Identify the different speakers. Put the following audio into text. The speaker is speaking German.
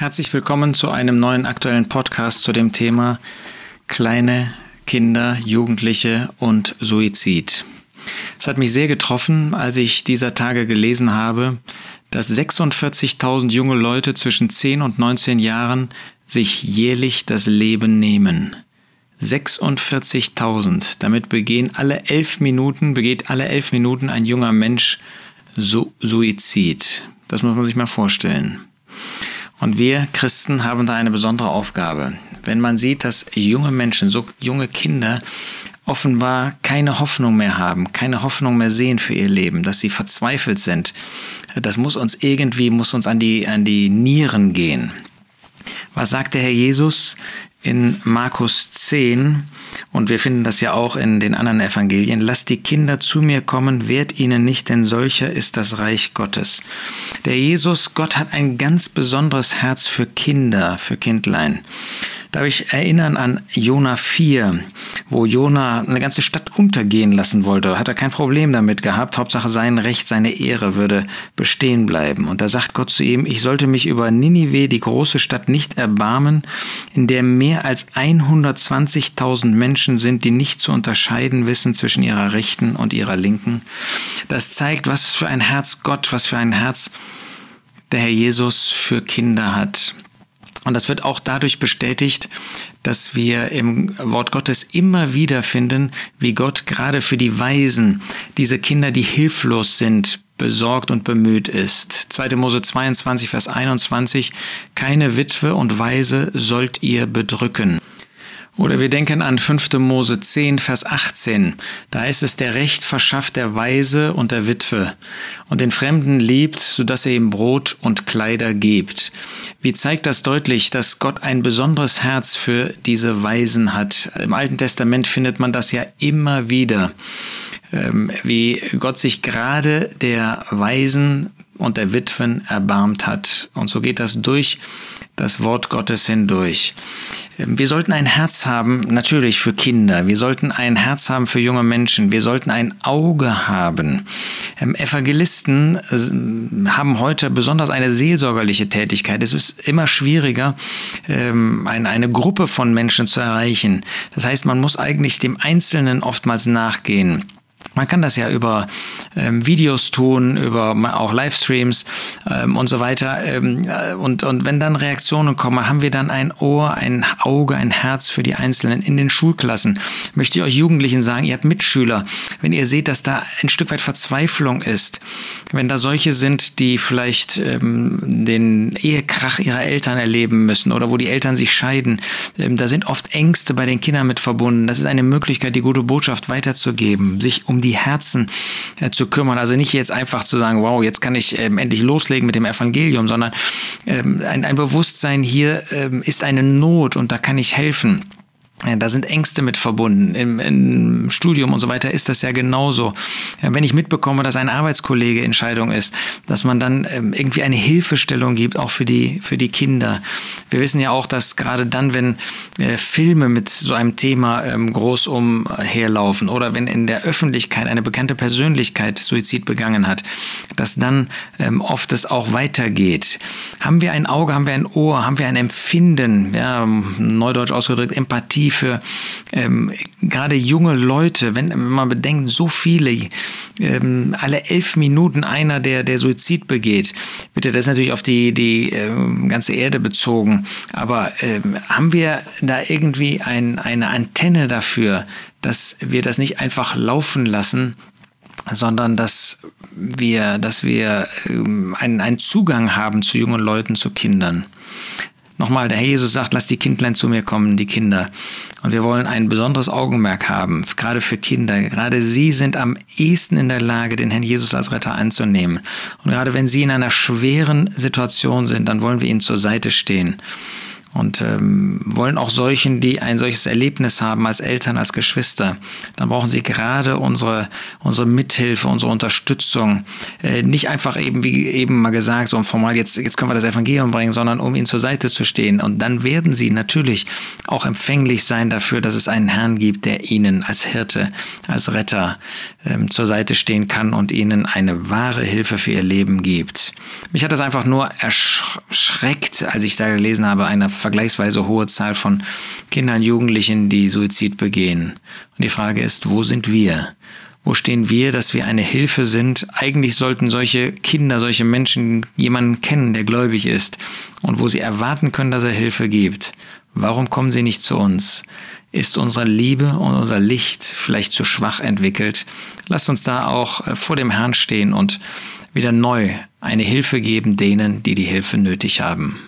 Speaker 1: Herzlich willkommen zu einem neuen aktuellen Podcast zu dem Thema kleine Kinder, Jugendliche und Suizid. Es hat mich sehr getroffen, als ich dieser Tage gelesen habe, dass 46.000 junge Leute zwischen 10 und 19 Jahren sich jährlich das Leben nehmen. 46.000. Damit begehen alle elf Minuten, begeht alle elf Minuten ein junger Mensch Su Suizid. Das muss man sich mal vorstellen. Und wir Christen haben da eine besondere Aufgabe. Wenn man sieht, dass junge Menschen, so junge Kinder, offenbar keine Hoffnung mehr haben, keine Hoffnung mehr sehen für ihr Leben, dass sie verzweifelt sind, das muss uns irgendwie, muss uns an die, an die Nieren gehen. Was sagt der Herr Jesus in Markus 10? Und wir finden das ja auch in den anderen Evangelien. Lasst die Kinder zu mir kommen, wehrt ihnen nicht, denn solcher ist das Reich Gottes. Der Jesus, Gott hat ein ganz besonderes Herz für Kinder, für Kindlein. Darf ich erinnern an Jona 4, wo Jona eine ganze Stadt untergehen lassen wollte. Hat er kein Problem damit gehabt. Hauptsache sein Recht, seine Ehre würde bestehen bleiben. Und da sagt Gott zu ihm, ich sollte mich über Ninive, die große Stadt, nicht erbarmen, in der mehr als 120.000 Menschen sind, die nicht zu unterscheiden wissen zwischen ihrer rechten und ihrer linken. Das zeigt, was für ein Herz Gott, was für ein Herz der Herr Jesus für Kinder hat. Und das wird auch dadurch bestätigt, dass wir im Wort Gottes immer wieder finden, wie Gott gerade für die Weisen, diese Kinder, die hilflos sind, besorgt und bemüht ist. 2. Mose 22, Vers 21, keine Witwe und Weise sollt ihr bedrücken. Oder wir denken an 5. Mose 10, Vers 18. Da ist es, der Recht verschafft der Weise und der Witwe und den Fremden liebt, sodass er ihm Brot und Kleider gibt. Wie zeigt das deutlich, dass Gott ein besonderes Herz für diese Weisen hat? Im Alten Testament findet man das ja immer wieder, ähm, wie Gott sich gerade der Weisen und der Witwen erbarmt hat. Und so geht das durch das Wort Gottes hindurch. Wir sollten ein Herz haben, natürlich für Kinder. Wir sollten ein Herz haben für junge Menschen. Wir sollten ein Auge haben. Ähm, Evangelisten äh, haben heute besonders eine seelsorgerliche Tätigkeit. Es ist immer schwieriger, ähm, eine Gruppe von Menschen zu erreichen. Das heißt, man muss eigentlich dem Einzelnen oftmals nachgehen. Man kann das ja über ähm, Videos tun, über auch Livestreams ähm, und so weiter. Ähm, äh, und, und wenn dann Reaktionen kommen, haben wir dann ein Ohr, ein Auge, ein Herz für die Einzelnen in den Schulklassen. Möchte ich euch Jugendlichen sagen, ihr habt Mitschüler. Wenn ihr seht, dass da ein Stück weit Verzweiflung ist, wenn da solche sind, die vielleicht ähm, den Ehekrach ihrer Eltern erleben müssen oder wo die Eltern sich scheiden, ähm, da sind oft Ängste bei den Kindern mit verbunden. Das ist eine Möglichkeit, die gute Botschaft weiterzugeben, sich um die Herzen äh, zu kümmern. Also nicht jetzt einfach zu sagen, wow, jetzt kann ich ähm, endlich loslegen mit dem Evangelium, sondern ähm, ein, ein Bewusstsein hier ähm, ist eine Not und da kann ich helfen. Da sind Ängste mit verbunden. Im, Im, Studium und so weiter ist das ja genauso. Wenn ich mitbekomme, dass ein Arbeitskollege Entscheidung ist, dass man dann ähm, irgendwie eine Hilfestellung gibt, auch für die, für die Kinder. Wir wissen ja auch, dass gerade dann, wenn äh, Filme mit so einem Thema ähm, groß umherlaufen oder wenn in der Öffentlichkeit eine bekannte Persönlichkeit Suizid begangen hat, dass dann ähm, oft es auch weitergeht. Haben wir ein Auge, haben wir ein Ohr, haben wir ein Empfinden, ja, neudeutsch ausgedrückt, Empathie für ähm, gerade junge Leute, wenn, wenn, man bedenkt, so viele, ähm, alle elf Minuten einer, der, der Suizid begeht. Bitte, das ist natürlich auf die, die ähm, ganze Erde bezogen. Aber ähm, haben wir da irgendwie ein, eine Antenne dafür, dass wir das nicht einfach laufen lassen, sondern dass wir, dass wir ähm, einen, einen Zugang haben zu jungen Leuten, zu Kindern. Nochmal, der Herr Jesus sagt, lass die Kindlein zu mir kommen, die Kinder. Und wir wollen ein besonderes Augenmerk haben, gerade für Kinder. Gerade sie sind am ehesten in der Lage, den Herrn Jesus als Retter anzunehmen. Und gerade wenn sie in einer schweren Situation sind, dann wollen wir ihnen zur Seite stehen. Und ähm, wollen auch solchen, die ein solches Erlebnis haben als Eltern, als Geschwister, dann brauchen sie gerade unsere, unsere Mithilfe, unsere Unterstützung. Äh, nicht einfach eben, wie eben mal gesagt, so formal, jetzt, jetzt können wir das Evangelium bringen, sondern um ihnen zur Seite zu stehen. Und dann werden sie natürlich auch empfänglich sein dafür, dass es einen Herrn gibt, der ihnen als Hirte, als Retter ähm, zur Seite stehen kann und ihnen eine wahre Hilfe für ihr Leben gibt. Mich hat das einfach nur erschreckt, als ich da gelesen habe, eine vergleichsweise hohe Zahl von Kindern und Jugendlichen, die Suizid begehen. Und die Frage ist, wo sind wir? Wo stehen wir, dass wir eine Hilfe sind? Eigentlich sollten solche Kinder, solche Menschen jemanden kennen, der gläubig ist und wo sie erwarten können, dass er Hilfe gibt. Warum kommen sie nicht zu uns? Ist unsere Liebe und unser Licht vielleicht zu schwach entwickelt? Lasst uns da auch äh, vor dem Herrn stehen und wieder neu eine Hilfe geben denen, die die Hilfe nötig haben.